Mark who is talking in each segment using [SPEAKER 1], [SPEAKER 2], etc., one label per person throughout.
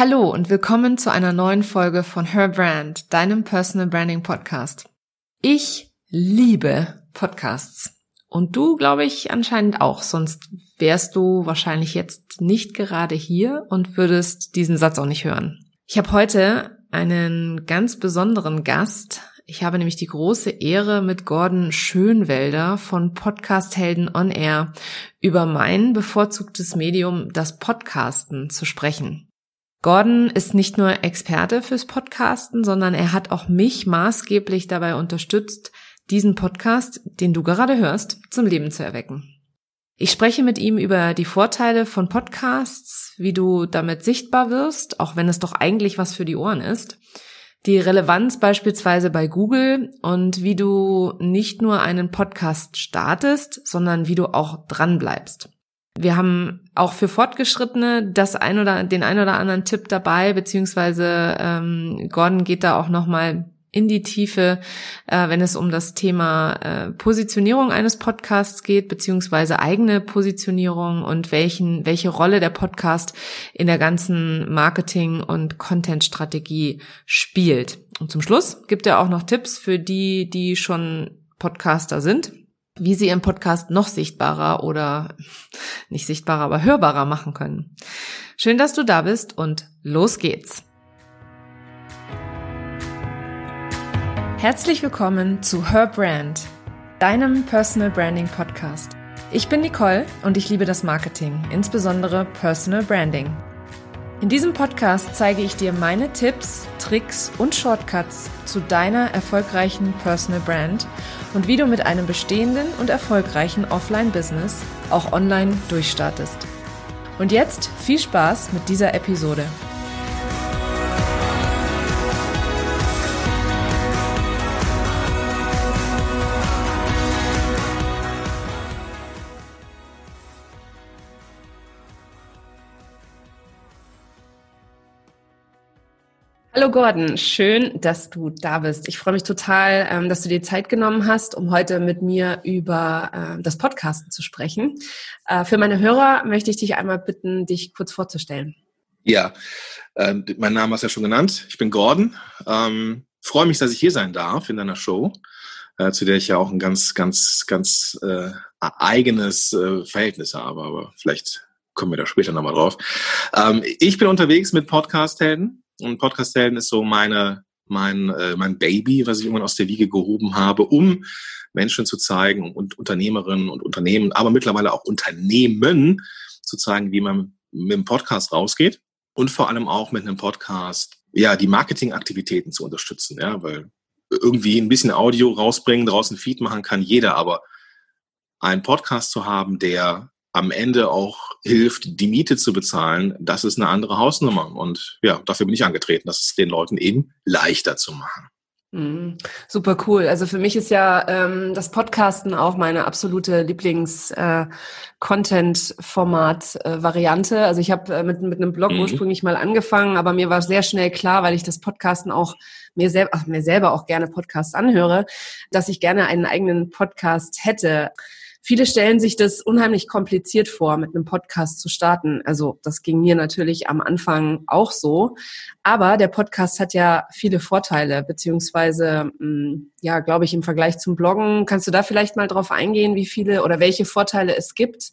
[SPEAKER 1] Hallo und willkommen zu einer neuen Folge von Her Brand, deinem Personal Branding Podcast. Ich liebe Podcasts. Und du, glaube ich, anscheinend auch, sonst wärst du wahrscheinlich jetzt nicht gerade hier und würdest diesen Satz auch nicht hören. Ich habe heute einen ganz besonderen Gast. Ich habe nämlich die große Ehre, mit Gordon Schönwelder von Podcast Helden on Air über mein bevorzugtes Medium, das Podcasten, zu sprechen. Gordon ist nicht nur Experte fürs Podcasten, sondern er hat auch mich maßgeblich dabei unterstützt, diesen Podcast, den du gerade hörst, zum Leben zu erwecken. Ich spreche mit ihm über die Vorteile von Podcasts, wie du damit sichtbar wirst, auch wenn es doch eigentlich was für die Ohren ist, die Relevanz beispielsweise bei Google und wie du nicht nur einen Podcast startest, sondern wie du auch dran bleibst. Wir haben auch für Fortgeschrittene das ein oder den ein oder anderen Tipp dabei, beziehungsweise ähm, Gordon geht da auch noch mal in die Tiefe, äh, wenn es um das Thema äh, Positionierung eines Podcasts geht, beziehungsweise eigene Positionierung und welchen, welche Rolle der Podcast in der ganzen Marketing- und Content-Strategie spielt. Und zum Schluss gibt er auch noch Tipps für die, die schon Podcaster sind, wie sie ihren Podcast noch sichtbarer oder nicht sichtbarer, aber hörbarer machen können. Schön, dass du da bist und los geht's. Herzlich willkommen zu Her Brand, deinem Personal Branding Podcast. Ich bin Nicole und ich liebe das Marketing, insbesondere Personal Branding. In diesem Podcast zeige ich dir meine Tipps, Tricks und Shortcuts zu deiner erfolgreichen Personal Brand und wie du mit einem bestehenden und erfolgreichen Offline-Business auch online durchstartest. Und jetzt viel Spaß mit dieser Episode. Hallo Gordon, schön, dass du da bist. Ich freue mich total, ähm, dass du dir Zeit genommen hast, um heute mit mir über äh, das Podcasten zu sprechen. Äh, für meine Hörer möchte ich dich einmal bitten, dich kurz vorzustellen.
[SPEAKER 2] Ja, äh, mein Name hast du ja schon genannt. Ich bin Gordon. Ähm, freue mich, dass ich hier sein darf in deiner Show, äh, zu der ich ja auch ein ganz, ganz, ganz äh, eigenes Verhältnis habe. Aber vielleicht kommen wir da später nochmal drauf. Ähm, ich bin unterwegs mit Podcast-Helden und Podcast-Helden ist so meine, mein, äh, mein Baby, was ich irgendwann aus der Wiege gehoben habe, um Menschen zu zeigen und Unternehmerinnen und Unternehmen, aber mittlerweile auch Unternehmen zu zeigen, wie man mit dem Podcast rausgeht. Und vor allem auch mit einem Podcast, ja, die Marketingaktivitäten zu unterstützen, ja, weil irgendwie ein bisschen Audio rausbringen, draußen Feed machen kann jeder, aber einen Podcast zu haben, der am Ende auch hilft, die Miete zu bezahlen, das ist eine andere Hausnummer. Und ja, dafür bin ich angetreten, das ist den Leuten eben leichter zu machen.
[SPEAKER 1] Mhm. Super cool. Also für mich ist ja ähm, das Podcasten auch meine absolute Lieblings-Content-Format-Variante. Äh, äh, also ich habe äh, mit, mit einem Blog mhm. ursprünglich mal angefangen, aber mir war sehr schnell klar, weil ich das Podcasten auch mir, selber, ach, mir selber auch gerne Podcasts anhöre, dass ich gerne einen eigenen Podcast hätte. Viele stellen sich das unheimlich kompliziert vor, mit einem Podcast zu starten. Also das ging mir natürlich am Anfang auch so. Aber der Podcast hat ja viele Vorteile, beziehungsweise, mm, ja, glaube ich, im Vergleich zum Bloggen. Kannst du da vielleicht mal drauf eingehen, wie viele oder welche Vorteile es gibt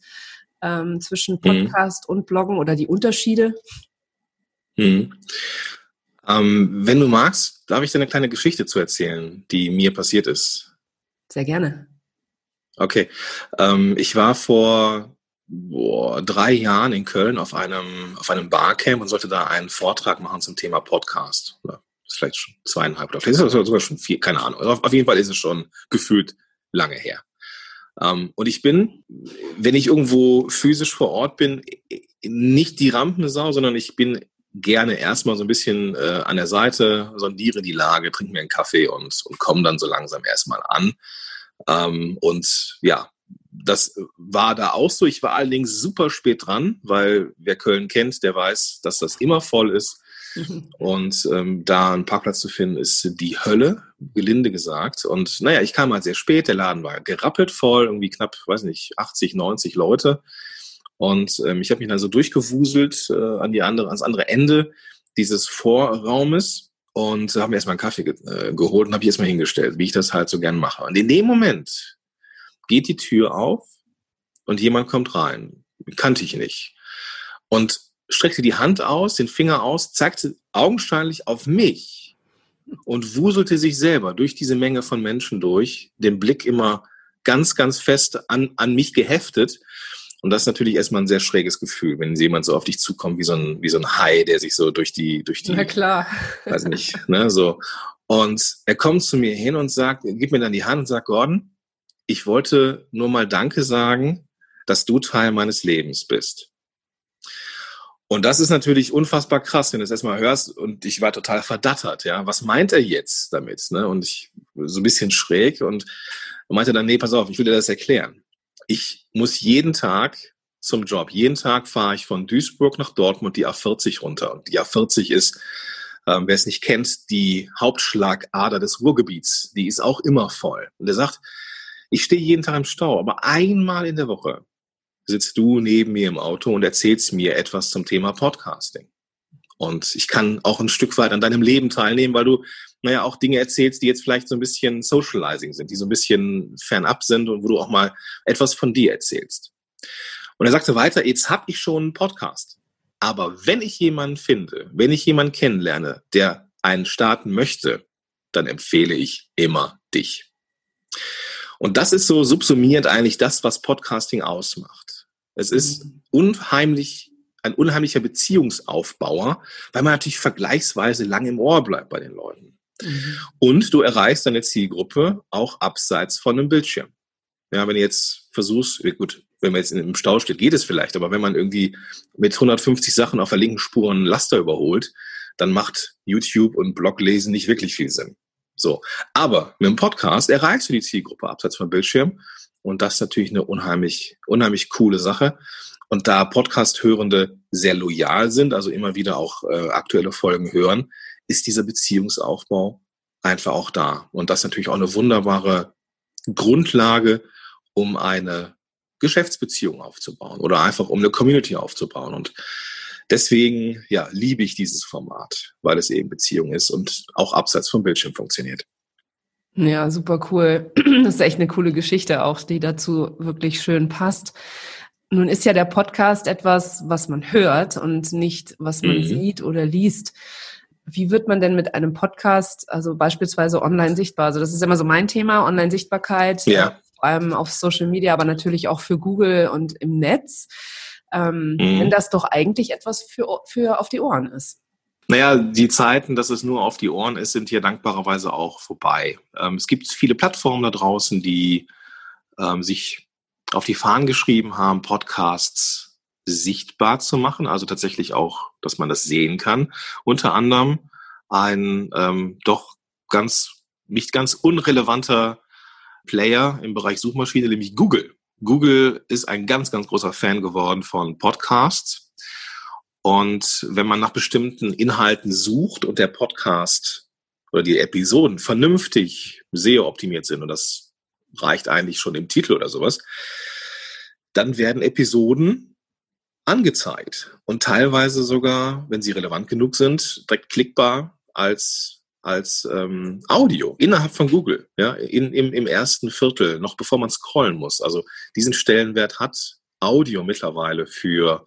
[SPEAKER 1] ähm, zwischen mhm. Podcast mhm. und Bloggen oder die Unterschiede?
[SPEAKER 2] Mhm. Ähm, wenn du magst, darf ich dir eine kleine Geschichte zu erzählen, die mir passiert ist.
[SPEAKER 1] Sehr gerne.
[SPEAKER 2] Okay. Ähm, ich war vor boah, drei Jahren in Köln auf einem, auf einem Barcamp und sollte da einen Vortrag machen zum Thema Podcast. Oder ist vielleicht schon zweieinhalb oder vielleicht ist es sogar schon vier, keine Ahnung. Auf, auf jeden Fall ist es schon gefühlt lange her. Ähm, und ich bin, wenn ich irgendwo physisch vor Ort bin, nicht die Rampensau, sondern ich bin gerne erstmal so ein bisschen äh, an der Seite, sondiere die Lage, trinke mir einen Kaffee und, und komme dann so langsam erstmal an. Ähm, und ja, das war da auch so. Ich war allerdings super spät dran, weil wer Köln kennt, der weiß, dass das immer voll ist. Und ähm, da einen Parkplatz zu finden, ist die Hölle, gelinde gesagt. Und naja, ich kam halt sehr spät, der Laden war gerappelt voll, irgendwie knapp, weiß nicht, 80, 90 Leute. Und ähm, ich habe mich dann so durchgewuselt äh, an die andere, ans andere Ende dieses Vorraumes und haben erstmal einen Kaffee ge äh, geholt und habe ich erstmal hingestellt, wie ich das halt so gern mache. Und in dem Moment geht die Tür auf und jemand kommt rein. Kannte ich nicht. Und streckte die Hand aus, den Finger aus, zeigte augenscheinlich auf mich und wuselte sich selber durch diese Menge von Menschen durch, den Blick immer ganz, ganz fest an, an mich geheftet. Und das ist natürlich erstmal ein sehr schräges Gefühl, wenn jemand so auf dich zukommt, wie so ein, wie so ein Hai, der sich so durch die, durch die,
[SPEAKER 1] Na klar.
[SPEAKER 2] weiß nicht, ne, so. Und er kommt zu mir hin und sagt, gibt mir dann die Hand und sagt, Gordon, ich wollte nur mal Danke sagen, dass du Teil meines Lebens bist. Und das ist natürlich unfassbar krass, wenn du es erstmal hörst und ich war total verdattert, ja. Was meint er jetzt damit? Ne? Und ich so ein bisschen schräg und meinte dann, nee, pass auf, ich will dir das erklären. Ich muss jeden Tag zum Job. Jeden Tag fahre ich von Duisburg nach Dortmund die A40 runter. Und die A40 ist, ähm, wer es nicht kennt, die Hauptschlagader des Ruhrgebiets. Die ist auch immer voll. Und er sagt, ich stehe jeden Tag im Stau, aber einmal in der Woche sitzt du neben mir im Auto und erzählst mir etwas zum Thema Podcasting. Und ich kann auch ein Stück weit an deinem Leben teilnehmen, weil du, naja, auch Dinge erzählst, die jetzt vielleicht so ein bisschen socializing sind, die so ein bisschen fernab sind und wo du auch mal etwas von dir erzählst. Und er sagte weiter, jetzt habe ich schon einen Podcast. Aber wenn ich jemanden finde, wenn ich jemanden kennenlerne, der einen starten möchte, dann empfehle ich immer dich. Und das ist so subsumierend eigentlich das, was Podcasting ausmacht. Es ist mhm. unheimlich, ein unheimlicher Beziehungsaufbauer, weil man natürlich vergleichsweise lang im Ohr bleibt bei den Leuten. Mhm. Und du erreichst deine Zielgruppe auch abseits von einem Bildschirm. Ja, wenn du jetzt versuchst, gut, wenn man jetzt im Stau steht, geht es vielleicht, aber wenn man irgendwie mit 150 Sachen auf der linken Spur einen Laster überholt, dann macht YouTube und Bloglesen nicht wirklich viel Sinn. So. Aber mit dem Podcast erreichst du die Zielgruppe abseits vom Bildschirm und das ist natürlich eine unheimlich, unheimlich coole Sache. Und da Podcast-Hörende sehr loyal sind, also immer wieder auch äh, aktuelle Folgen hören, ist dieser Beziehungsaufbau einfach auch da. Und das ist natürlich auch eine wunderbare Grundlage, um eine Geschäftsbeziehung aufzubauen oder einfach um eine Community aufzubauen. Und deswegen, ja, liebe ich dieses Format, weil es eben Beziehung ist und auch abseits vom Bildschirm funktioniert.
[SPEAKER 1] Ja, super cool. Das ist echt eine coole Geschichte auch, die dazu wirklich schön passt. Nun ist ja der Podcast etwas, was man hört und nicht, was man mhm. sieht oder liest. Wie wird man denn mit einem Podcast, also beispielsweise online sichtbar? Also das ist immer so mein Thema, Online-Sichtbarkeit,
[SPEAKER 2] ja.
[SPEAKER 1] vor allem auf Social Media, aber natürlich auch für Google und im Netz. Ähm, mhm. Wenn das doch eigentlich etwas für, für auf die Ohren ist.
[SPEAKER 2] Naja, die Zeiten, dass es nur auf die Ohren ist, sind hier dankbarerweise auch vorbei. Ähm, es gibt viele Plattformen da draußen, die ähm, sich auf die Fahnen geschrieben haben, Podcasts sichtbar zu machen, also tatsächlich auch, dass man das sehen kann. Unter anderem ein ähm, doch ganz, nicht ganz unrelevanter Player im Bereich Suchmaschine, nämlich Google. Google ist ein ganz, ganz großer Fan geworden von Podcasts und wenn man nach bestimmten Inhalten sucht und der Podcast oder die Episoden vernünftig SEO-optimiert sind, und das reicht eigentlich schon im Titel oder sowas, dann werden Episoden angezeigt und teilweise sogar, wenn sie relevant genug sind, direkt klickbar als als ähm, Audio innerhalb von Google, ja, in, im, im ersten Viertel, noch bevor man scrollen muss. Also diesen Stellenwert hat Audio mittlerweile für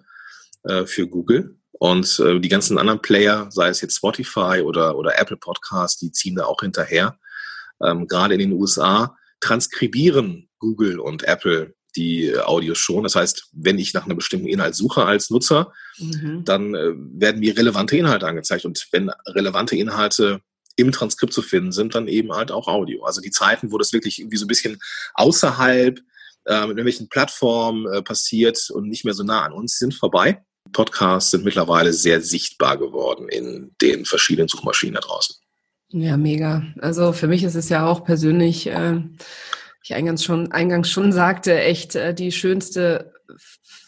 [SPEAKER 2] äh, für Google. Und äh, die ganzen anderen Player, sei es jetzt Spotify oder, oder Apple Podcast, die ziehen da auch hinterher. Ähm, Gerade in den USA transkribieren Google und Apple die äh, Audios schon. Das heißt, wenn ich nach einem bestimmten Inhalt suche als Nutzer, mhm. dann äh, werden mir relevante Inhalte angezeigt. Und wenn relevante Inhalte im Transkript zu finden sind, dann eben halt auch Audio. Also die Zeiten, wo das wirklich irgendwie so ein bisschen außerhalb äh, mit irgendwelchen Plattformen äh, passiert und nicht mehr so nah an uns sind, vorbei. Podcasts sind mittlerweile sehr sichtbar geworden in den verschiedenen Suchmaschinen da draußen.
[SPEAKER 1] Ja, mega. Also für mich ist es ja auch persönlich, äh, ich eingangs schon, eingangs schon sagte, echt äh, die schönste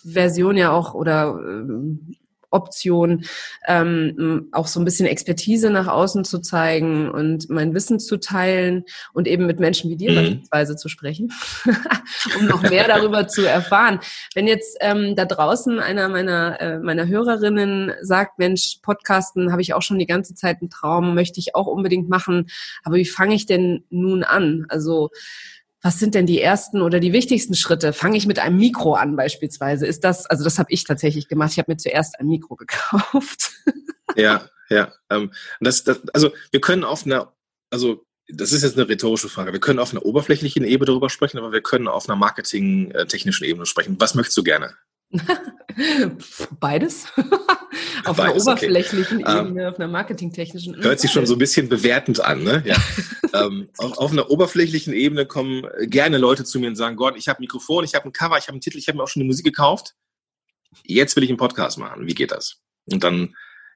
[SPEAKER 1] Version ja auch oder äh, Option, ähm, auch so ein bisschen Expertise nach außen zu zeigen und mein Wissen zu teilen und eben mit Menschen wie dir mhm. beispielsweise zu sprechen, um noch mehr darüber zu erfahren. Wenn jetzt ähm, da draußen einer meiner, äh, meiner Hörerinnen sagt, Mensch, Podcasten habe ich auch schon die ganze Zeit einen Traum, möchte ich auch unbedingt machen, aber wie fange ich denn nun an? Also was sind denn die ersten oder die wichtigsten Schritte? Fange ich mit einem Mikro an beispielsweise? Ist das, also das habe ich tatsächlich gemacht. Ich habe mir zuerst ein Mikro gekauft.
[SPEAKER 2] Ja, ja. Ähm, das, das, also wir können auf einer, also das ist jetzt eine rhetorische Frage. Wir können auf einer oberflächlichen Ebene darüber sprechen, aber wir können auf einer marketingtechnischen Ebene sprechen. Was möchtest du gerne?
[SPEAKER 1] Beides. auf einer oberflächlichen okay. Ähm, Ebene, auf einer marketingtechnischen
[SPEAKER 2] Ebene. Hört sich schon so ein bisschen bewertend an, ne? Ja. ähm, auf, auf, einer oberflächlichen Ebene kommen gerne Leute zu mir und sagen, Gott, ich habe ein Mikrofon, ich habe ein Cover, ich habe einen Titel, ich habe mir auch schon eine Musik gekauft. Jetzt will ich einen Podcast machen. Wie geht das? Und dann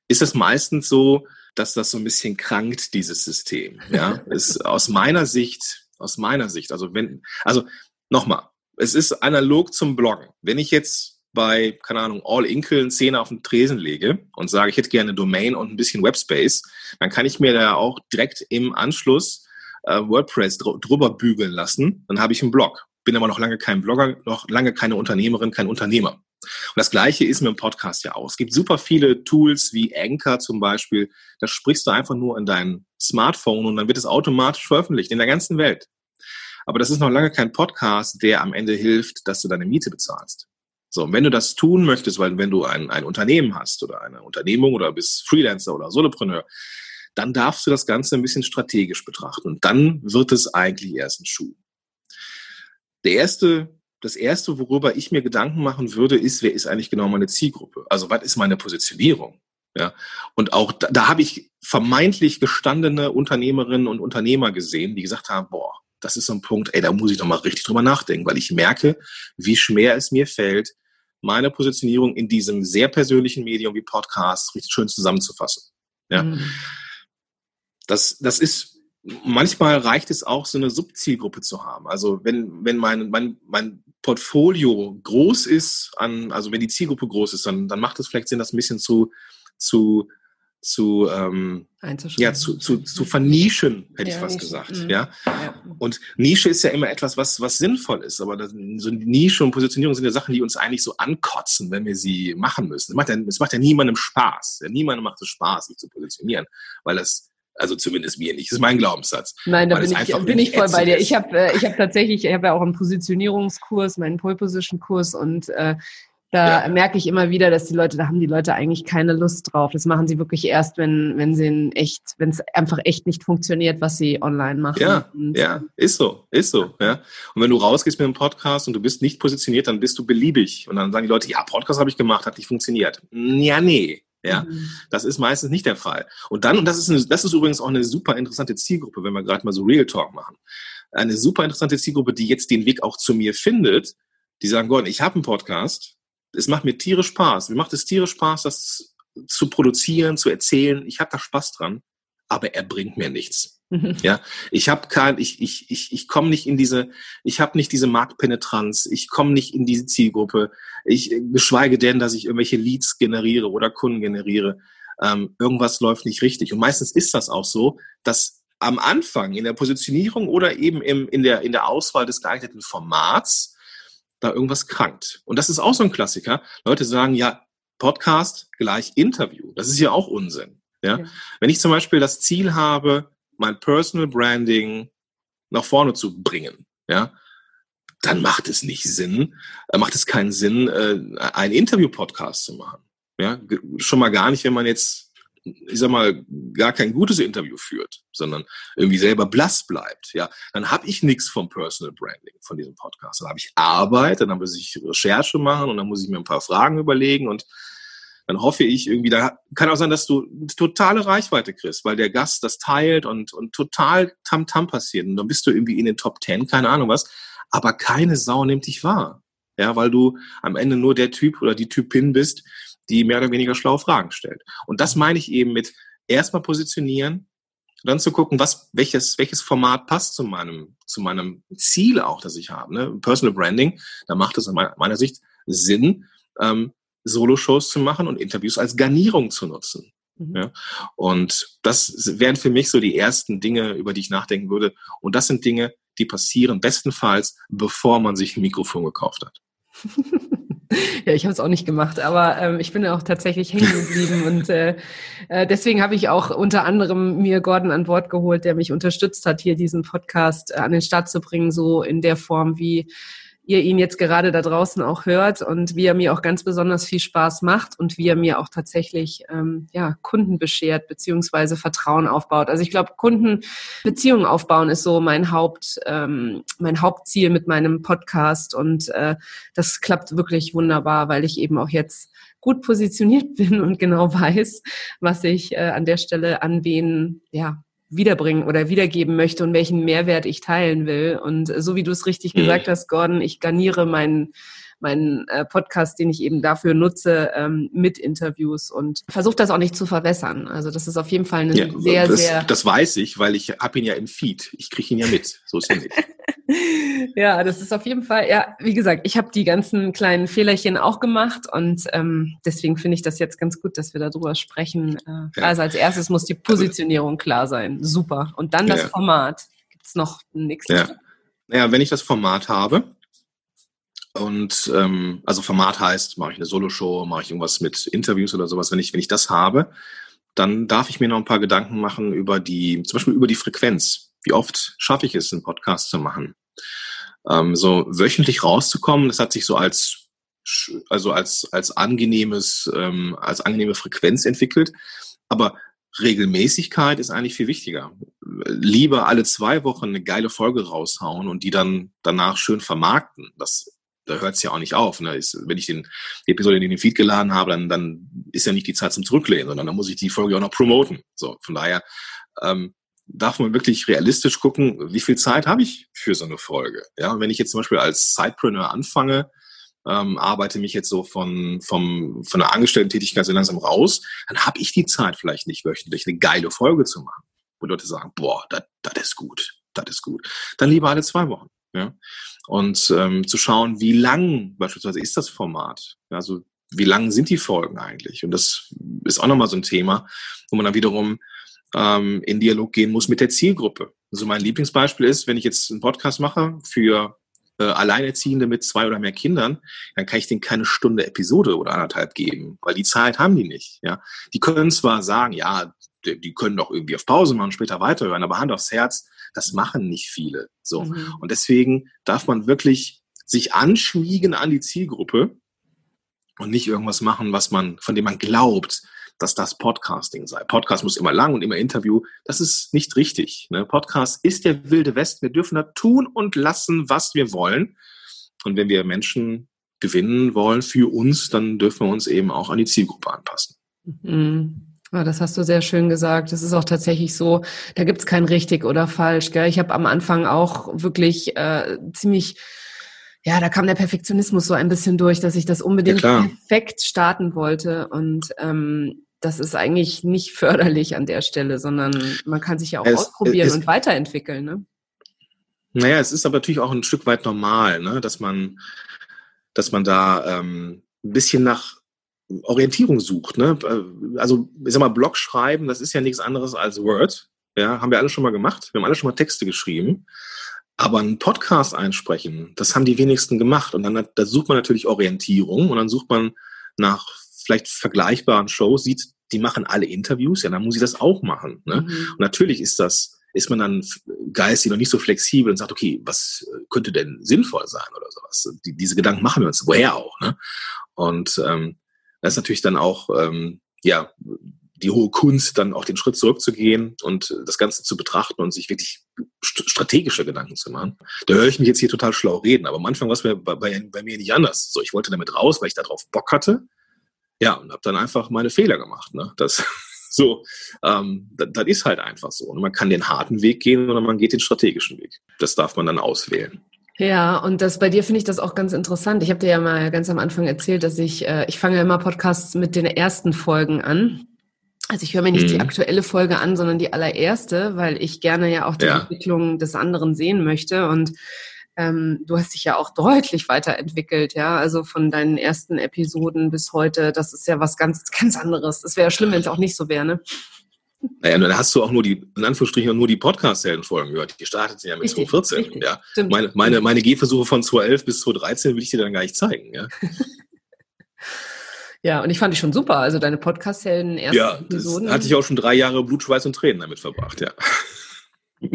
[SPEAKER 2] ist es meistens so, dass das so ein bisschen krankt, dieses System. Ja, ist aus meiner Sicht, aus meiner Sicht, also wenn, also nochmal, es ist analog zum Bloggen. Wenn ich jetzt bei, keine Ahnung, All Inkle einen Zehner auf den Tresen lege und sage, ich hätte gerne eine Domain und ein bisschen Webspace, dann kann ich mir da auch direkt im Anschluss äh, WordPress dr drüber bügeln lassen. Dann habe ich einen Blog. Bin aber noch lange kein Blogger, noch lange keine Unternehmerin, kein Unternehmer. Und das Gleiche ist mit dem Podcast ja auch. Es gibt super viele Tools wie Anchor zum Beispiel. Da sprichst du einfach nur in dein Smartphone und dann wird es automatisch veröffentlicht in der ganzen Welt. Aber das ist noch lange kein Podcast, der am Ende hilft, dass du deine Miete bezahlst. So, und wenn du das tun möchtest, weil wenn du ein, ein Unternehmen hast oder eine Unternehmung oder bist Freelancer oder Solopreneur, dann darfst du das Ganze ein bisschen strategisch betrachten. Und dann wird es eigentlich erst ein Schuh. Der erste, das erste, worüber ich mir Gedanken machen würde, ist, wer ist eigentlich genau meine Zielgruppe? Also, was ist meine Positionierung? Ja, und auch da, da habe ich vermeintlich gestandene Unternehmerinnen und Unternehmer gesehen, die gesagt haben, boah, das ist so ein Punkt, ey, da muss ich noch mal richtig drüber nachdenken, weil ich merke, wie schwer es mir fällt, meine Positionierung in diesem sehr persönlichen Medium wie Podcast richtig schön zusammenzufassen. Ja. Mhm. Das, das ist, manchmal reicht es auch, so eine Subzielgruppe zu haben. Also wenn, wenn mein, mein, mein Portfolio groß ist, an, also wenn die Zielgruppe groß ist, dann, dann macht es vielleicht Sinn, das ein bisschen zu, zu zu, ähm, ja, zu, zu, zu vernischen, hätte ja, ich fast gesagt. Mhm. Ja? ja? Und Nische ist ja immer etwas, was, was sinnvoll ist. Aber das, so Nische und Positionierung sind ja Sachen, die uns eigentlich so ankotzen, wenn wir sie machen müssen. Es macht ja, es macht ja niemandem Spaß. Ja, niemandem macht es Spaß, sich zu positionieren, weil das also zumindest mir nicht. Das ist mein Glaubenssatz.
[SPEAKER 1] Nein, da bin ich, bin ich voll bei dir. Ich habe äh, ich hab tatsächlich, ich habe ja auch einen Positionierungskurs, meinen Pole Position Kurs und äh, da ja. merke ich immer wieder, dass die Leute, da haben die Leute eigentlich keine Lust drauf. Das machen sie wirklich erst, wenn, wenn sie in echt, wenn es einfach echt nicht funktioniert, was sie online machen.
[SPEAKER 2] Ja, und, ja, ist so, ist so, ja. Und wenn du rausgehst mit einem Podcast und du bist nicht positioniert, dann bist du beliebig. Und dann sagen die Leute, ja, Podcast habe ich gemacht, hat nicht funktioniert. Ja, nee. Ja, mhm. das ist meistens nicht der Fall. Und dann, und das ist, eine, das ist übrigens auch eine super interessante Zielgruppe, wenn wir gerade mal so Real Talk machen. Eine super interessante Zielgruppe, die jetzt den Weg auch zu mir findet, die sagen, Gott, ich habe einen Podcast, es macht mir tierisch Spaß. Mir macht es tierisch Spaß, das zu produzieren, zu erzählen. Ich habe da Spaß dran, aber er bringt mir nichts. Mhm. Ja, ich habe kein, ich ich ich ich komme nicht in diese, ich habe nicht diese Marktpenetranz, ich komme nicht in diese Zielgruppe. Ich geschweige denn, dass ich irgendwelche Leads generiere oder Kunden generiere. Ähm, irgendwas läuft nicht richtig. Und meistens ist das auch so, dass am Anfang in der Positionierung oder eben im, in der in der Auswahl des geeigneten Formats da irgendwas krankt. Und das ist auch so ein Klassiker. Leute sagen, ja, Podcast gleich Interview. Das ist ja auch Unsinn. Ja? ja. Wenn ich zum Beispiel das Ziel habe, mein Personal Branding nach vorne zu bringen, ja, dann macht es nicht Sinn, äh, macht es keinen Sinn, äh, einen Interview-Podcast zu machen. Ja, schon mal gar nicht, wenn man jetzt ich sag mal, gar kein gutes Interview führt, sondern irgendwie selber blass bleibt, ja, dann habe ich nichts vom Personal Branding von diesem Podcast. Dann habe ich Arbeit, dann muss ich Recherche machen und dann muss ich mir ein paar Fragen überlegen und dann hoffe ich irgendwie, da kann auch sein, dass du totale Reichweite kriegst, weil der Gast das teilt und, und total Tamtam -Tam passiert. Und dann bist du irgendwie in den Top Ten, keine Ahnung was, aber keine Sau nimmt dich wahr. Ja, weil du am Ende nur der Typ oder die Typin bist, die mehr oder weniger schlaue Fragen stellt. Und das meine ich eben mit erstmal positionieren, dann zu gucken, was, welches, welches Format passt zu meinem, zu meinem Ziel auch, das ich habe. Ne? Personal Branding, da macht es aus meiner Sicht Sinn, ähm, Solo-Shows zu machen und Interviews als Garnierung zu nutzen. Mhm. Ja? Und das wären für mich so die ersten Dinge, über die ich nachdenken würde. Und das sind Dinge, die passieren bestenfalls, bevor man sich ein Mikrofon gekauft hat.
[SPEAKER 1] ja, ich habe es auch nicht gemacht, aber ähm, ich bin auch tatsächlich hängen geblieben und äh, äh, deswegen habe ich auch unter anderem mir Gordon an Bord geholt, der mich unterstützt hat, hier diesen Podcast äh, an den Start zu bringen, so in der Form, wie ihr ihn jetzt gerade da draußen auch hört und wie er mir auch ganz besonders viel Spaß macht und wie er mir auch tatsächlich ähm, ja, Kunden beschert beziehungsweise Vertrauen aufbaut. Also ich glaube, Kundenbeziehungen aufbauen ist so mein Haupt, ähm, mein Hauptziel mit meinem Podcast und äh, das klappt wirklich wunderbar, weil ich eben auch jetzt gut positioniert bin und genau weiß, was ich äh, an der Stelle an wen ja wiederbringen oder wiedergeben möchte und welchen Mehrwert ich teilen will. Und so wie du es richtig mhm. gesagt hast, Gordon, ich garniere meinen meinen äh, Podcast, den ich eben dafür nutze, ähm, mit Interviews und versuche das auch nicht zu verwässern. Also das ist auf jeden Fall eine ja, sehr,
[SPEAKER 2] das,
[SPEAKER 1] sehr...
[SPEAKER 2] Das weiß ich, weil ich habe ihn ja im Feed. Ich kriege ihn ja mit. So ist er nicht.
[SPEAKER 1] ja, das ist auf jeden Fall, ja, wie gesagt, ich habe die ganzen kleinen Fehlerchen auch gemacht und ähm, deswegen finde ich das jetzt ganz gut, dass wir darüber sprechen. Äh, ja. Also als erstes muss die Positionierung klar sein. Super. Und dann das ja. Format. Gibt es noch nichts?
[SPEAKER 2] Ja. Naja, wenn ich das Format habe, und ähm, also Format heißt, mache ich eine Solo-Show, mache ich irgendwas mit Interviews oder sowas, wenn ich, wenn ich das habe, dann darf ich mir noch ein paar Gedanken machen über die, zum Beispiel über die Frequenz. Wie oft schaffe ich es, einen Podcast zu machen? Ähm, so wöchentlich rauszukommen, das hat sich so als also als als angenehmes ähm, als angenehme Frequenz entwickelt, aber Regelmäßigkeit ist eigentlich viel wichtiger. Lieber alle zwei Wochen eine geile Folge raushauen und die dann danach schön vermarkten. Das da hört es ja auch nicht auf. Ne? Ist, wenn ich den, die Episode in den Feed geladen habe, dann, dann ist ja nicht die Zeit zum Zurücklehnen, sondern dann muss ich die Folge auch noch promoten. So, von daher ähm, darf man wirklich realistisch gucken, wie viel Zeit habe ich für so eine Folge. Ja, wenn ich jetzt zum Beispiel als Sidepreneur anfange, ähm, arbeite mich jetzt so von, vom, von der Angestellten-Tätigkeit so langsam raus, dann habe ich die Zeit vielleicht nicht wöchentlich eine geile Folge zu machen. Wo Leute sagen, boah, das ist gut, das ist gut. Dann lieber alle zwei Wochen. Ja? Und ähm, zu schauen, wie lang beispielsweise ist das Format. Also wie lang sind die Folgen eigentlich? Und das ist auch nochmal so ein Thema, wo man dann wiederum ähm, in Dialog gehen muss mit der Zielgruppe. Also mein Lieblingsbeispiel ist, wenn ich jetzt einen Podcast mache für äh, Alleinerziehende mit zwei oder mehr Kindern, dann kann ich denen keine Stunde Episode oder anderthalb geben, weil die Zeit haben die nicht. Ja, die können zwar sagen, ja, die, können doch irgendwie auf Pause machen, später weiterhören, aber Hand aufs Herz, das machen nicht viele. So. Mhm. Und deswegen darf man wirklich sich anschmiegen an die Zielgruppe und nicht irgendwas machen, was man, von dem man glaubt, dass das Podcasting sei. Podcast muss immer lang und immer Interview. Das ist nicht richtig. Ne? Podcast ist der wilde West. Wir dürfen da tun und lassen, was wir wollen. Und wenn wir Menschen gewinnen wollen für uns, dann dürfen wir uns eben auch an die Zielgruppe anpassen.
[SPEAKER 1] Mhm. Ja, das hast du sehr schön gesagt. Das ist auch tatsächlich so, da gibt's kein richtig oder falsch. Gell? Ich habe am Anfang auch wirklich äh, ziemlich, ja, da kam der Perfektionismus so ein bisschen durch, dass ich das unbedingt ja, perfekt starten wollte. Und ähm, das ist eigentlich nicht förderlich an der Stelle, sondern man kann sich ja auch es, ausprobieren es, und weiterentwickeln. Ne?
[SPEAKER 2] Naja, es ist aber natürlich auch ein Stück weit normal, ne? dass man, dass man da ähm, ein bisschen nach Orientierung sucht. Ne? Also, ich sag mal, Blog schreiben, das ist ja nichts anderes als Word. Ja, haben wir alle schon mal gemacht. Wir haben alle schon mal Texte geschrieben. Aber einen Podcast einsprechen, das haben die wenigsten gemacht. Und dann da sucht man natürlich Orientierung und dann sucht man nach vielleicht vergleichbaren Shows, sieht, die machen alle Interviews, ja, dann muss ich das auch machen. Ne? Mhm. Und natürlich ist das, ist man dann geistig noch nicht so flexibel und sagt, okay, was könnte denn sinnvoll sein oder sowas. Die, diese Gedanken machen wir uns, woher auch. Ne? Und ähm, das ist natürlich dann auch, ähm, ja, die hohe Kunst, dann auch den Schritt zurückzugehen und das Ganze zu betrachten und sich wirklich strategische Gedanken zu machen. Da höre ich mich jetzt hier total schlau reden, aber am Anfang war es bei, bei, bei mir nicht anders. So, ich wollte damit raus, weil ich darauf Bock hatte. Ja, und habe dann einfach meine Fehler gemacht. Ne? Das, so, ähm, das, das ist halt einfach so. Und man kann den harten Weg gehen oder man geht den strategischen Weg. Das darf man dann auswählen.
[SPEAKER 1] Ja, und das bei dir finde ich das auch ganz interessant. Ich habe dir ja mal ganz am Anfang erzählt, dass ich, äh, ich fange ja immer Podcasts mit den ersten Folgen an. Also ich höre mir nicht mhm. die aktuelle Folge an, sondern die allererste, weil ich gerne ja auch die ja. Entwicklung des anderen sehen möchte. Und ähm, du hast dich ja auch deutlich weiterentwickelt, ja, also von deinen ersten Episoden bis heute, das ist ja was ganz, ganz anderes. Es wäre schlimm, wenn es auch nicht so wäre, ne?
[SPEAKER 2] Naja, dann hast du auch nur die, in Anführungsstrichen, nur die Podcast-Heldenfolgen gehört. Die starteten ja mit richtig, 2014. Richtig, ja. Meine, meine, meine Gehversuche von 2011 bis 2013 will ich dir dann gar nicht zeigen. Ja,
[SPEAKER 1] ja und ich fand die schon super. Also deine Podcast-Helden ersten
[SPEAKER 2] ja, Episoden. Hatte ich auch schon drei Jahre Blut, Schweiß und Tränen damit verbracht, ja.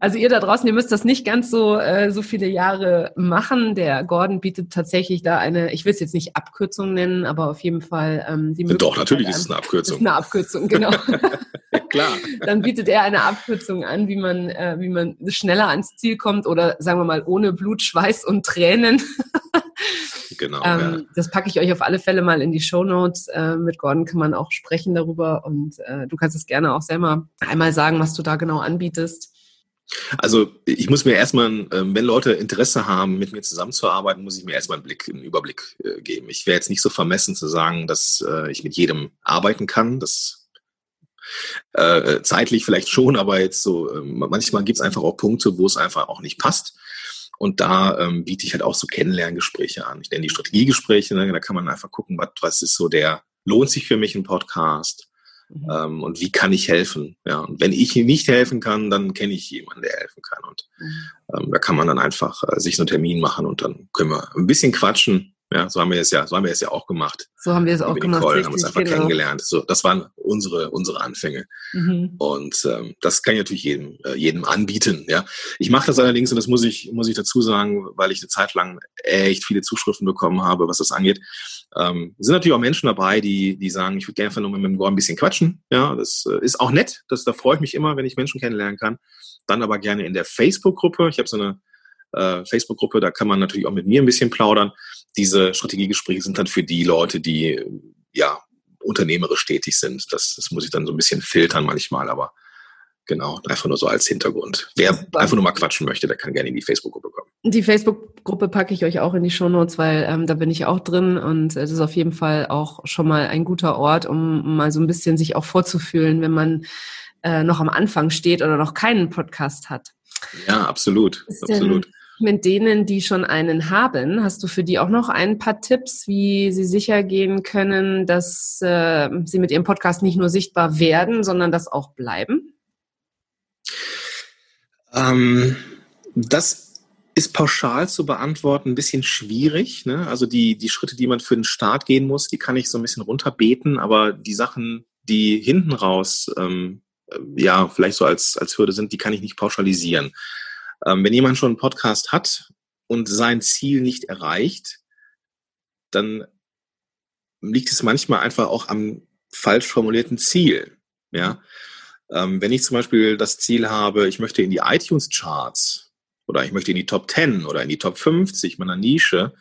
[SPEAKER 1] Also ihr da draußen, ihr müsst das nicht ganz so äh, so viele Jahre machen. Der Gordon bietet tatsächlich da eine, ich will es jetzt nicht Abkürzung nennen, aber auf jeden Fall
[SPEAKER 2] ähm, die Möglichkeit. Doch, natürlich ist es eine Abkürzung. Ist
[SPEAKER 1] eine Abkürzung, genau. Klar. Dann bietet er eine Abkürzung an, wie man, äh, wie man schneller ans Ziel kommt oder sagen wir mal ohne Blut, Schweiß und Tränen. genau. Ähm, ja. Das packe ich euch auf alle Fälle mal in die Show Notes. Äh, mit Gordon kann man auch sprechen darüber und äh, du kannst es gerne auch selber einmal sagen, was du da genau anbietest.
[SPEAKER 2] Also ich muss mir erstmal, ähm, wenn Leute Interesse haben, mit mir zusammenzuarbeiten, muss ich mir erstmal einen Blick, einen Überblick äh, geben. Ich wäre jetzt nicht so vermessen zu sagen, dass äh, ich mit jedem arbeiten kann. Das äh, zeitlich vielleicht schon, aber jetzt so, manchmal gibt es einfach auch Punkte, wo es einfach auch nicht passt. Und da ähm, biete ich halt auch so Kennenlerngespräche an. Ich nenne die Strategiegespräche, ne? da kann man einfach gucken, was, was ist so der, lohnt sich für mich ein Podcast? Mhm. Ähm, und wie kann ich helfen? Ja, und wenn ich nicht helfen kann, dann kenne ich jemanden, der helfen kann. Und mhm. ähm, da kann man dann einfach äh, sich so einen Termin machen und dann können wir ein bisschen quatschen ja, so haben wir es ja, so haben wir es ja auch gemacht.
[SPEAKER 1] So haben wir es auch
[SPEAKER 2] mit
[SPEAKER 1] gemacht.
[SPEAKER 2] Nicole, haben uns einfach genau. kennengelernt. So, das waren unsere unsere Anfänge. Mhm. Und ähm, das kann ich natürlich jedem äh, jedem anbieten. Ja, ich mache das allerdings und das muss ich muss ich dazu sagen, weil ich eine Zeit lang echt viele Zuschriften bekommen habe, was das angeht. Ähm, sind natürlich auch Menschen dabei, die die sagen, ich würde gerne einfach nur mit dem Gore ein bisschen quatschen. Ja, das äh, ist auch nett. Das da freue ich mich immer, wenn ich Menschen kennenlernen kann. Dann aber gerne in der Facebook-Gruppe. Ich habe so eine äh, Facebook-Gruppe, da kann man natürlich auch mit mir ein bisschen plaudern. Diese Strategiegespräche sind dann für die Leute, die ja unternehmerisch tätig sind. Das, das muss ich dann so ein bisschen filtern manchmal, aber Genau, einfach nur so als Hintergrund. Wer Super. einfach nur mal quatschen möchte, der kann gerne in die Facebook-Gruppe kommen.
[SPEAKER 1] Die Facebook-Gruppe packe ich euch auch in die Shownotes, weil ähm, da bin ich auch drin und es ist auf jeden Fall auch schon mal ein guter Ort, um mal so ein bisschen sich auch vorzufühlen, wenn man äh, noch am Anfang steht oder noch keinen Podcast hat.
[SPEAKER 2] Ja, absolut, absolut
[SPEAKER 1] mit denen, die schon einen haben, hast du für die auch noch ein paar Tipps, wie sie sicher gehen können, dass äh, sie mit ihrem Podcast nicht nur sichtbar werden, sondern das auch bleiben?
[SPEAKER 2] Ähm, das ist pauschal zu beantworten ein bisschen schwierig. Ne? Also die, die Schritte, die man für den Start gehen muss, die kann ich so ein bisschen runterbeten, aber die Sachen, die hinten raus ähm, ja vielleicht so als, als Hürde sind, die kann ich nicht pauschalisieren. Ähm, wenn jemand schon einen Podcast hat und sein Ziel nicht erreicht, dann liegt es manchmal einfach auch am falsch formulierten Ziel. Ja, ähm, wenn ich zum Beispiel das Ziel habe, ich möchte in die iTunes Charts oder ich möchte in die Top 10 oder in die Top 50 meiner Nische,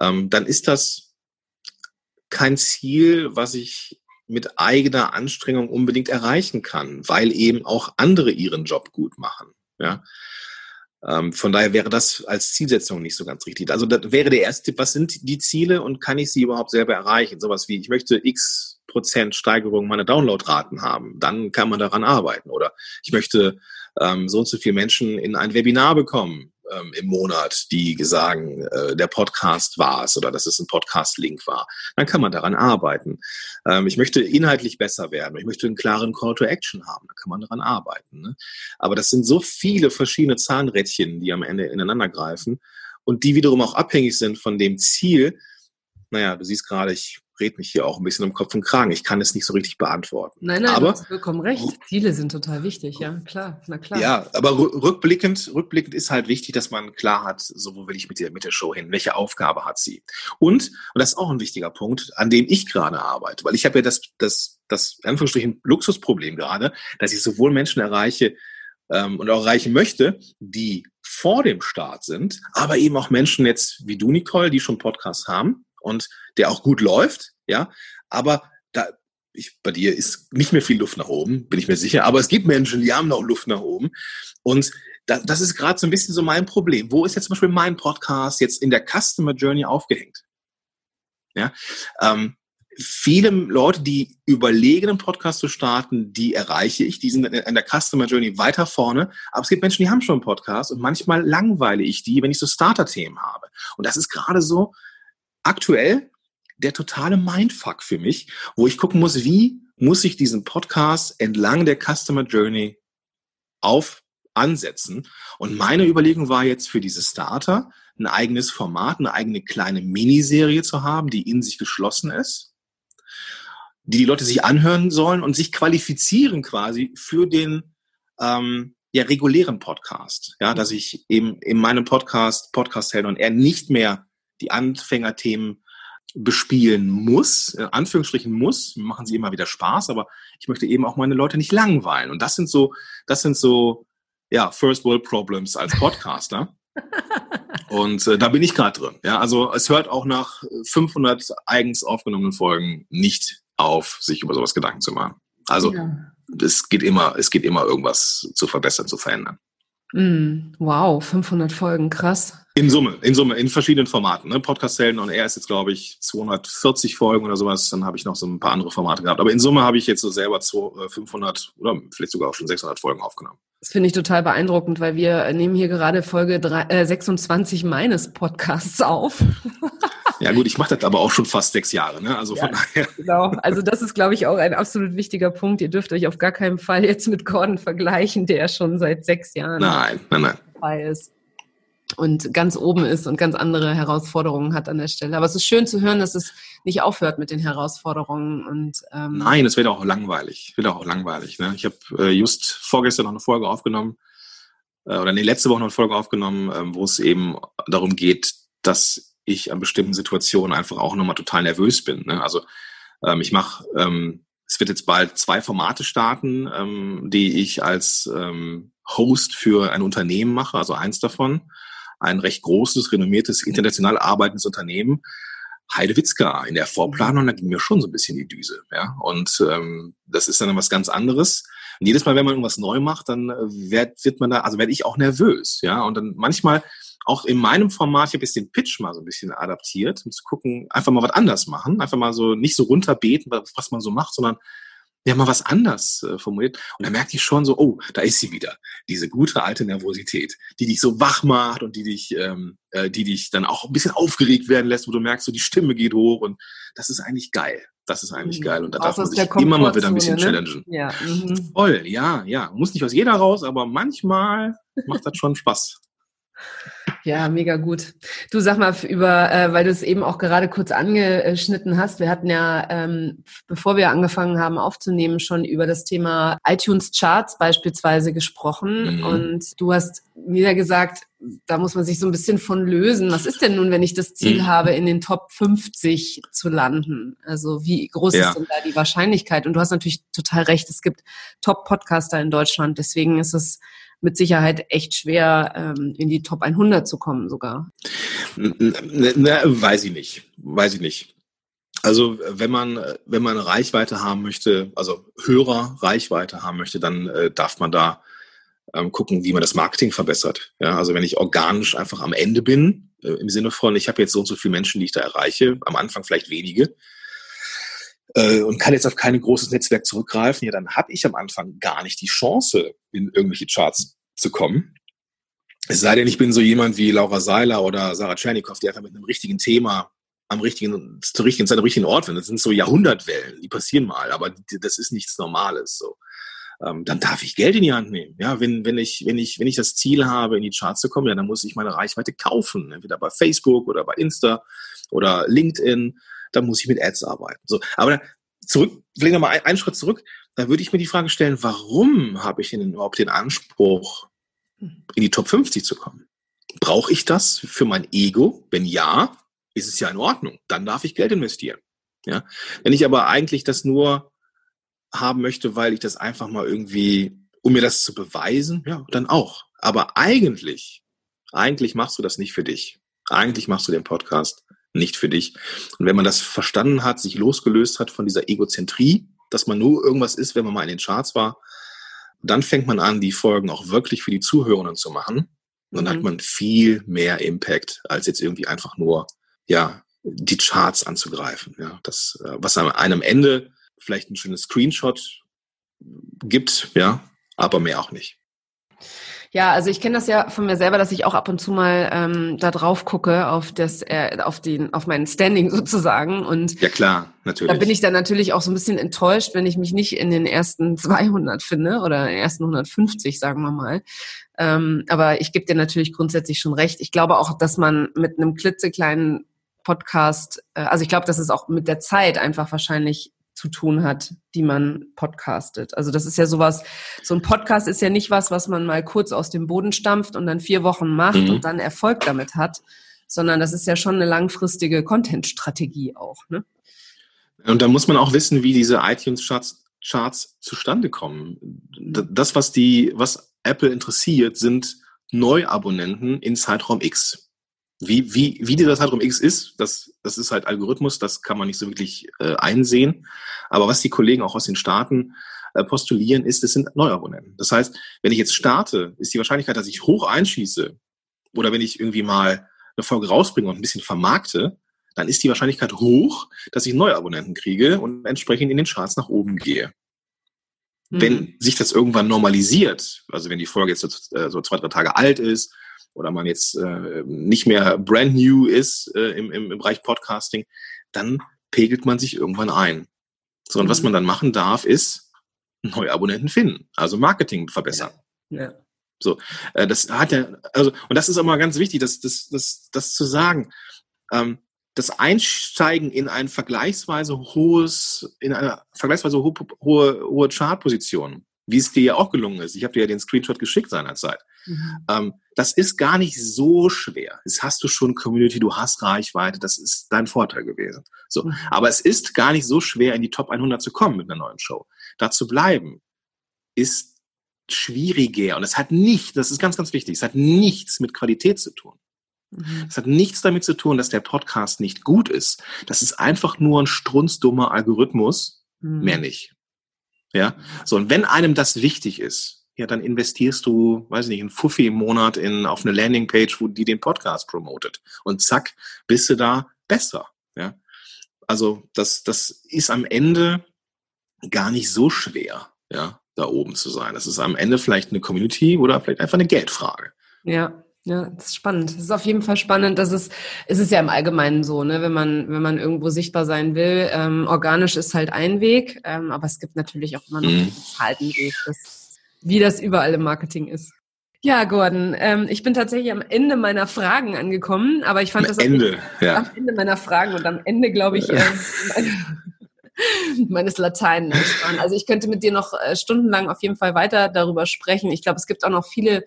[SPEAKER 2] ähm, dann ist das kein Ziel, was ich mit eigener Anstrengung unbedingt erreichen kann, weil eben auch andere ihren Job gut machen. Ja, ähm, von daher wäre das als Zielsetzung nicht so ganz richtig. Also das wäre der erste Tipp, was sind die Ziele und kann ich sie überhaupt selber erreichen? Sowas wie, ich möchte x Prozent Steigerung meiner Downloadraten haben, dann kann man daran arbeiten. Oder ich möchte ähm, so und so viele Menschen in ein Webinar bekommen ähm, im Monat, die sagen, äh, der Podcast war es oder dass es ein Podcast-Link war. Dann kann man daran arbeiten. Ähm, ich möchte inhaltlich besser werden. Ich möchte einen klaren Call to Action haben. Da kann man daran arbeiten. Ne? Aber das sind so viele verschiedene Zahnrädchen, die am Ende ineinander greifen und die wiederum auch abhängig sind von dem Ziel. Naja, du siehst gerade, ich red mich hier auch ein bisschen um Kopf und Kragen. Ich kann es nicht so richtig beantworten.
[SPEAKER 1] Nein, nein, aber, du hast vollkommen recht. Ziele sind total wichtig, ja, klar, na klar.
[SPEAKER 2] Ja, aber rückblickend, rückblickend ist halt wichtig, dass man klar hat, so wo will ich mit der, mit der Show hin? Welche Aufgabe hat sie? Und, und das ist auch ein wichtiger Punkt, an dem ich gerade arbeite, weil ich habe ja das, das, das, Anführungsstrichen, Luxusproblem gerade, dass ich sowohl Menschen erreiche, ähm, und auch erreichen möchte, die vor dem Start sind, aber eben auch Menschen jetzt wie du, Nicole, die schon Podcasts haben, und der auch gut läuft, ja, aber da, ich, bei dir ist nicht mehr viel Luft nach oben, bin ich mir sicher, aber es gibt Menschen, die haben noch Luft nach oben und da, das ist gerade so ein bisschen so mein Problem. Wo ist jetzt zum Beispiel mein Podcast jetzt in der Customer Journey aufgehängt? Ja, ähm, viele Leute, die überlegen, einen Podcast zu starten, die erreiche ich, die sind in der Customer Journey weiter vorne. Aber es gibt Menschen, die haben schon einen Podcast und manchmal langweile ich die, wenn ich so Starter-Themen habe. Und das ist gerade so aktuell der totale Mindfuck für mich, wo ich gucken muss, wie muss ich diesen Podcast entlang der Customer Journey auf ansetzen. Und meine Überlegung war jetzt für diese Starter, ein eigenes Format, eine eigene kleine Miniserie zu haben, die in sich geschlossen ist, die die Leute sich anhören sollen und sich qualifizieren quasi für den ähm, ja, regulären Podcast. Ja, dass ich eben in meinem Podcast, Podcast Held und er nicht mehr die Anfängerthemen bespielen muss, in Anführungsstrichen muss, machen sie immer wieder Spaß, aber ich möchte eben auch meine Leute nicht langweilen. Und das sind so, das sind so, ja, First World Problems als Podcaster. Und äh, da bin ich gerade drin. Ja, also es hört auch nach 500 eigens aufgenommenen Folgen nicht auf, sich über sowas Gedanken zu machen. Also ja. es geht immer, es geht immer irgendwas zu verbessern, zu verändern.
[SPEAKER 1] Mm, wow, 500 Folgen, krass.
[SPEAKER 2] In Summe, in Summe, in verschiedenen Formaten. Ne? Podcast-Helden und er ist jetzt, glaube ich, 240 Folgen oder sowas. Dann habe ich noch so ein paar andere Formate gehabt. Aber in Summe habe ich jetzt so selber 500 äh, oder vielleicht sogar auch schon 600 Folgen aufgenommen.
[SPEAKER 1] Das finde ich total beeindruckend, weil wir nehmen hier gerade Folge 3, äh, 26 meines Podcasts auf.
[SPEAKER 2] Ja gut, ich mache das aber auch schon fast sechs Jahre, ne? Also von daher.
[SPEAKER 1] Genau, also das ist, glaube ich, auch ein absolut wichtiger Punkt. Ihr dürft euch auf gar keinen Fall jetzt mit Gordon vergleichen, der schon seit sechs Jahren
[SPEAKER 2] nein, nein, nein.
[SPEAKER 1] dabei ist und ganz oben ist und ganz andere Herausforderungen hat an der Stelle. Aber es ist schön zu hören, dass es nicht aufhört mit den Herausforderungen. Und,
[SPEAKER 2] ähm Nein, es wird auch langweilig. Wird auch langweilig. Ne? Ich habe äh, just vorgestern noch eine Folge aufgenommen, äh, oder nee, letzte Woche noch eine Folge aufgenommen, äh, wo es eben darum geht, dass ich an bestimmten Situationen einfach auch nochmal total nervös bin. Ne? Also ähm, ich mache, ähm, es wird jetzt bald zwei Formate starten, ähm, die ich als ähm, Host für ein Unternehmen mache, also eins davon ein recht großes, renommiertes, international arbeitendes Unternehmen, Heidewitzka in der Vorplanung, da ging mir schon so ein bisschen die Düse. Ja? Und ähm, das ist dann was ganz anderes. Und jedes Mal, wenn man irgendwas neu macht, dann äh, wird, wird man da, also werde ich auch nervös. Ja, und dann manchmal auch in meinem Format, ich habe jetzt den Pitch mal so ein bisschen adaptiert, um zu gucken, einfach mal was anders machen, einfach mal so nicht so runterbeten, was man so macht, sondern ja mal was anders äh, formuliert. Und da merkte ich schon so, oh, da ist sie wieder. Diese gute alte Nervosität, die dich so wach macht und die dich, ähm, äh, die dich dann auch ein bisschen aufgeregt werden lässt, wo du merkst, so die Stimme geht hoch und das ist eigentlich geil. Das ist eigentlich mhm. geil. Und da darf man sich immer mal wieder ein bisschen ne? challengen. Ja. Mhm. Voll, ja, ja. Muss nicht aus jeder raus, aber manchmal macht das schon Spaß.
[SPEAKER 1] Ja, mega gut. Du sag mal über, äh, weil du es eben auch gerade kurz angeschnitten hast. Wir hatten ja, ähm, bevor wir angefangen haben aufzunehmen, schon über das Thema iTunes Charts beispielsweise gesprochen. Mhm. Und du hast wieder gesagt, da muss man sich so ein bisschen von lösen. Was ist denn nun, wenn ich das Ziel mhm. habe, in den Top 50 zu landen? Also wie groß ja. ist denn da die Wahrscheinlichkeit? Und du hast natürlich total recht. Es gibt Top-Podcaster in Deutschland. Deswegen ist es mit Sicherheit echt schwer, ähm, in die Top 100 zu kommen sogar.
[SPEAKER 2] Na, weiß ich nicht. Weiß ich nicht. Also wenn man, wenn man Reichweite haben möchte, also Hörer Reichweite haben möchte, dann äh, darf man da ähm, gucken, wie man das Marketing verbessert. Ja, also wenn ich organisch einfach am Ende bin, äh, im Sinne von, ich habe jetzt so und so viele Menschen, die ich da erreiche, am Anfang vielleicht wenige, äh, und kann jetzt auf kein großes Netzwerk zurückgreifen, ja, dann habe ich am Anfang gar nicht die Chance, in irgendwelche Charts zu kommen. Es sei denn, ich bin so jemand wie Laura Seiler oder Sarah Tschernikow, die einfach mit einem richtigen Thema am richtigen, zur richtigen Zeit am richtigen Ort sind. Das sind so Jahrhundertwellen, die passieren mal, aber das ist nichts Normales. So. Ähm, dann darf ich Geld in die Hand nehmen. Ja, wenn, wenn ich, wenn ich, wenn ich das Ziel habe, in die Charts zu kommen, ja, dann muss ich meine Reichweite kaufen. Entweder bei Facebook oder bei Insta oder LinkedIn dann muss ich mit Ads arbeiten. So, aber zurück, vielleicht nochmal einen Schritt zurück, da würde ich mir die Frage stellen, warum habe ich denn überhaupt den Anspruch, in die Top 50 zu kommen? Brauche ich das für mein Ego? Wenn ja, ist es ja in Ordnung. Dann darf ich Geld investieren. Ja? Wenn ich aber eigentlich das nur haben möchte, weil ich das einfach mal irgendwie, um mir das zu beweisen, ja, dann auch. Aber eigentlich, eigentlich machst du das nicht für dich. Eigentlich machst du den Podcast nicht für dich. Und wenn man das verstanden hat, sich losgelöst hat von dieser Egozentrie, dass man nur irgendwas ist, wenn man mal in den Charts war, dann fängt man an, die Folgen auch wirklich für die Zuhörenden zu machen. Und dann mhm. hat man viel mehr Impact, als jetzt irgendwie einfach nur, ja, die Charts anzugreifen. Ja, das, äh, was am einem Ende vielleicht ein schönes Screenshot gibt, ja, aber mehr auch nicht.
[SPEAKER 1] Ja, also ich kenne das ja von mir selber, dass ich auch ab und zu mal ähm, da drauf gucke auf das, äh, auf den, auf meinen Standing sozusagen. Und
[SPEAKER 2] ja klar, natürlich.
[SPEAKER 1] Da bin ich dann natürlich auch so ein bisschen enttäuscht, wenn ich mich nicht in den ersten 200 finde oder in den ersten 150, sagen wir mal. Ähm, aber ich gebe dir natürlich grundsätzlich schon recht. Ich glaube auch, dass man mit einem klitzekleinen Podcast, äh, also ich glaube, dass es auch mit der Zeit einfach wahrscheinlich zu tun hat, die man podcastet. Also das ist ja sowas, so ein Podcast ist ja nicht was, was man mal kurz aus dem Boden stampft und dann vier Wochen macht mhm. und dann Erfolg damit hat, sondern das ist ja schon eine langfristige Content-Strategie auch. Ne?
[SPEAKER 2] Und da muss man auch wissen, wie diese iTunes-Charts Charts zustande kommen. Das, was die, was Apple interessiert, sind Neuabonnenten in Zeitraum X. Wie, wie, wie dieser Zeitraum X ist, das, das ist halt Algorithmus, das kann man nicht so wirklich äh, einsehen. Aber was die Kollegen auch aus den Staaten äh, postulieren, ist, es sind Neuabonnenten. Das heißt, wenn ich jetzt starte, ist die Wahrscheinlichkeit, dass ich hoch einschieße oder wenn ich irgendwie mal eine Folge rausbringe und ein bisschen vermarkte, dann ist die Wahrscheinlichkeit hoch, dass ich Neuabonnenten kriege und entsprechend in den Charts nach oben gehe. Mhm. Wenn sich das irgendwann normalisiert, also wenn die Folge jetzt so, äh, so zwei, drei Tage alt ist oder man jetzt äh, nicht mehr brand new ist äh, im, im, im Bereich Podcasting, dann pegelt man sich irgendwann ein. So, und mhm. was man dann machen darf, ist neue Abonnenten finden, also Marketing verbessern. Ja. ja. So, äh, das hat ja, also, und das ist auch mal ganz wichtig, das, das, das, das zu sagen. Ähm, das Einsteigen in ein vergleichsweise hohes, in eine vergleichsweise hohe, hohe, hohe Chartposition, wie es dir ja auch gelungen ist. Ich habe dir ja den Screenshot geschickt seinerzeit. Mhm. Ähm, das ist gar nicht so schwer. Das hast du schon Community, du hast Reichweite, das ist dein Vorteil gewesen. So. Mhm. Aber es ist gar nicht so schwer, in die Top 100 zu kommen mit einer neuen Show. Da zu bleiben ist schwieriger und es hat nicht, das ist ganz, ganz wichtig, es hat nichts mit Qualität zu tun. Mhm. Es hat nichts damit zu tun, dass der Podcast nicht gut ist. Das ist einfach nur ein strunzdummer Algorithmus, mhm. mehr nicht. Ja, so und wenn einem das wichtig ist, ja, dann investierst du, weiß nicht, ein Fuffi im Monat in, auf eine Landingpage, wo die den Podcast promotet. Und zack, bist du da besser. Ja, also das, das ist am Ende gar nicht so schwer, ja, da oben zu sein. Das ist am Ende vielleicht eine Community oder vielleicht einfach eine Geldfrage.
[SPEAKER 1] Ja, ja, das ist spannend. Es ist auf jeden Fall spannend, dass es, es ist ja im Allgemeinen so, ne, wenn man, wenn man irgendwo sichtbar sein will, ähm, organisch ist halt ein Weg, ähm, aber es gibt natürlich auch immer noch mhm. einen Weg, das, wie das überall im Marketing ist. Ja, Gordon, ähm, ich bin tatsächlich am Ende meiner Fragen angekommen, aber ich fand am das
[SPEAKER 2] Ende, ja.
[SPEAKER 1] am Ende meiner Fragen und am Ende, glaube ich, äh, meines Latein. Also ich könnte mit dir noch äh, stundenlang auf jeden Fall weiter darüber sprechen. Ich glaube, es gibt auch noch viele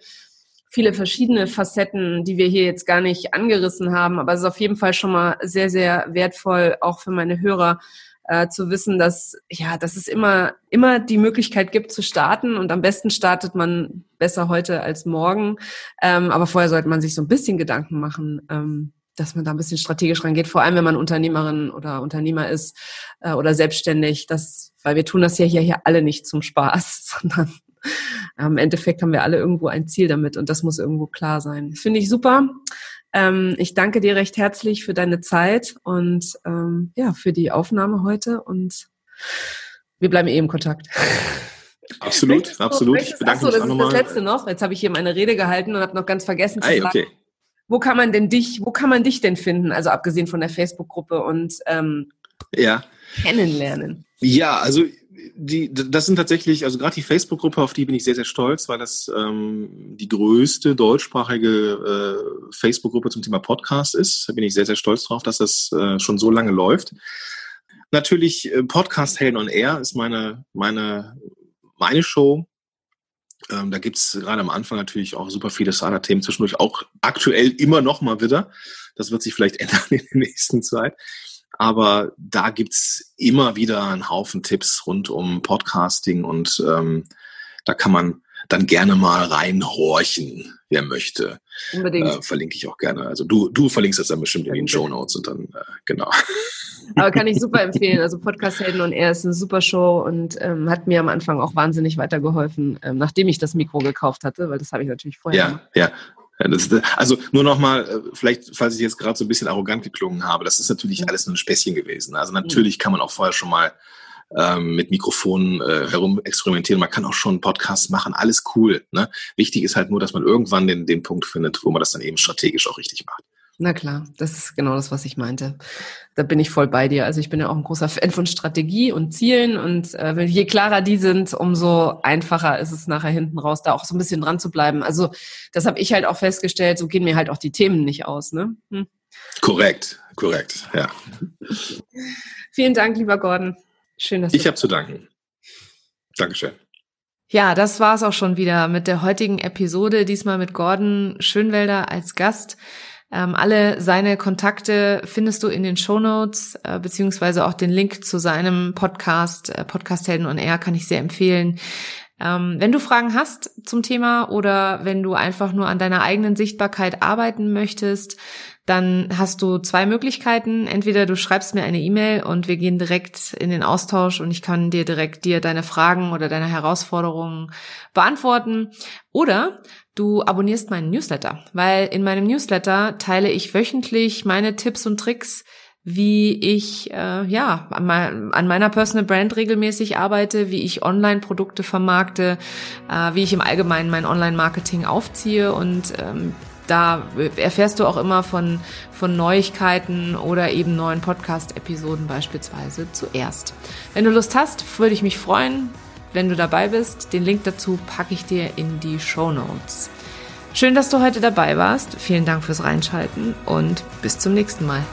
[SPEAKER 1] viele verschiedene Facetten, die wir hier jetzt gar nicht angerissen haben. Aber es ist auf jeden Fall schon mal sehr, sehr wertvoll, auch für meine Hörer, äh, zu wissen, dass, ja, dass es immer, immer die Möglichkeit gibt zu starten und am besten startet man besser heute als morgen. Ähm, aber vorher sollte man sich so ein bisschen Gedanken machen, ähm, dass man da ein bisschen strategisch rangeht, vor allem wenn man Unternehmerin oder Unternehmer ist äh, oder selbstständig, das, weil wir tun das ja hier, hier alle nicht zum Spaß, sondern im Endeffekt haben wir alle irgendwo ein Ziel damit und das muss irgendwo klar sein. Finde ich super. Ähm, ich danke dir recht herzlich für deine Zeit und ähm, ja, für die Aufnahme heute und wir bleiben eh im Kontakt.
[SPEAKER 2] Absolut, möchtest absolut.
[SPEAKER 1] möchtest, ich bedanke achso, mich das ist das letzte noch. Jetzt habe ich hier meine Rede gehalten und habe noch ganz vergessen zu Ei, sagen, okay. wo kann man denn dich, wo kann man dich denn finden? Also abgesehen von der Facebook-Gruppe und ähm,
[SPEAKER 2] ja.
[SPEAKER 1] kennenlernen.
[SPEAKER 2] Ja, also die, das sind tatsächlich, also gerade die Facebook-Gruppe, auf die bin ich sehr, sehr stolz, weil das ähm, die größte deutschsprachige äh, Facebook-Gruppe zum Thema Podcast ist. Da bin ich sehr, sehr stolz drauf, dass das äh, schon so lange läuft. Natürlich, äh, Podcast Helden on Air ist meine, meine, meine Show. Ähm, da gibt's gerade am Anfang natürlich auch super viele Starter-Themen zwischendurch, auch aktuell immer noch mal wieder. Das wird sich vielleicht ändern in der nächsten Zeit. Aber da gibt's immer wieder einen Haufen Tipps rund um Podcasting und ähm, da kann man dann gerne mal reinhorchen, wer möchte. Unbedingt. Äh, verlinke ich auch gerne. Also du, du verlinkst das dann bestimmt in den Show Notes und dann, äh, genau.
[SPEAKER 1] Aber kann ich super empfehlen. Also Podcast Helden und er ist eine super Show und ähm, hat mir am Anfang auch wahnsinnig weitergeholfen, ähm, nachdem ich das Mikro gekauft hatte, weil das habe ich natürlich vorher
[SPEAKER 2] ja, gemacht. Ja, Das, also nur nochmal, äh, vielleicht, falls ich jetzt gerade so ein bisschen arrogant geklungen habe, das ist natürlich alles nur ein Späßchen gewesen. Also natürlich kann man auch vorher schon mal ähm, mit Mikrofonen äh, herum experimentieren. Man kann auch schon Podcasts machen, alles cool. Ne? Wichtig ist halt nur, dass man irgendwann den, den Punkt findet, wo man das dann eben strategisch auch richtig macht.
[SPEAKER 1] Na klar, das ist genau das, was ich meinte. Da bin ich voll bei dir. Also ich bin ja auch ein großer Fan von Strategie und Zielen und äh, je klarer die sind, umso einfacher ist es nachher hinten raus, da auch so ein bisschen dran zu bleiben. Also das habe ich halt auch festgestellt, so gehen mir halt auch die Themen nicht aus. Ne? Hm.
[SPEAKER 2] Korrekt, korrekt, ja.
[SPEAKER 1] Vielen Dank, lieber Gordon. Schön, dass
[SPEAKER 2] ich habe zu danken. Dankeschön.
[SPEAKER 1] Ja, das war's auch schon wieder mit der heutigen Episode. Diesmal mit Gordon Schönwelder als Gast. Ähm, alle seine Kontakte findest du in den Show Notes, äh, beziehungsweise auch den Link zu seinem Podcast, äh, Podcast Helden on Air, kann ich sehr empfehlen. Ähm, wenn du Fragen hast zum Thema oder wenn du einfach nur an deiner eigenen Sichtbarkeit arbeiten möchtest, dann hast du zwei Möglichkeiten. Entweder du schreibst mir eine E-Mail und wir gehen direkt in den Austausch und ich kann dir direkt dir deine Fragen oder deine Herausforderungen beantworten. Oder du abonnierst meinen Newsletter, weil in meinem Newsletter teile ich wöchentlich meine Tipps und Tricks, wie ich äh, ja an, meiner Personal Brand regelmäßig arbeite, wie ich Online-Produkte vermarkte, äh, wie ich im Allgemeinen mein Online-Marketing aufziehe und ähm, da erfährst du auch immer von, von Neuigkeiten oder eben neuen Podcast-Episoden beispielsweise zuerst. Wenn du Lust hast, würde ich mich freuen, wenn du dabei bist. Den Link dazu packe ich dir in die Show Notes. Schön, dass du heute dabei warst. Vielen Dank fürs Reinschalten und bis zum nächsten Mal.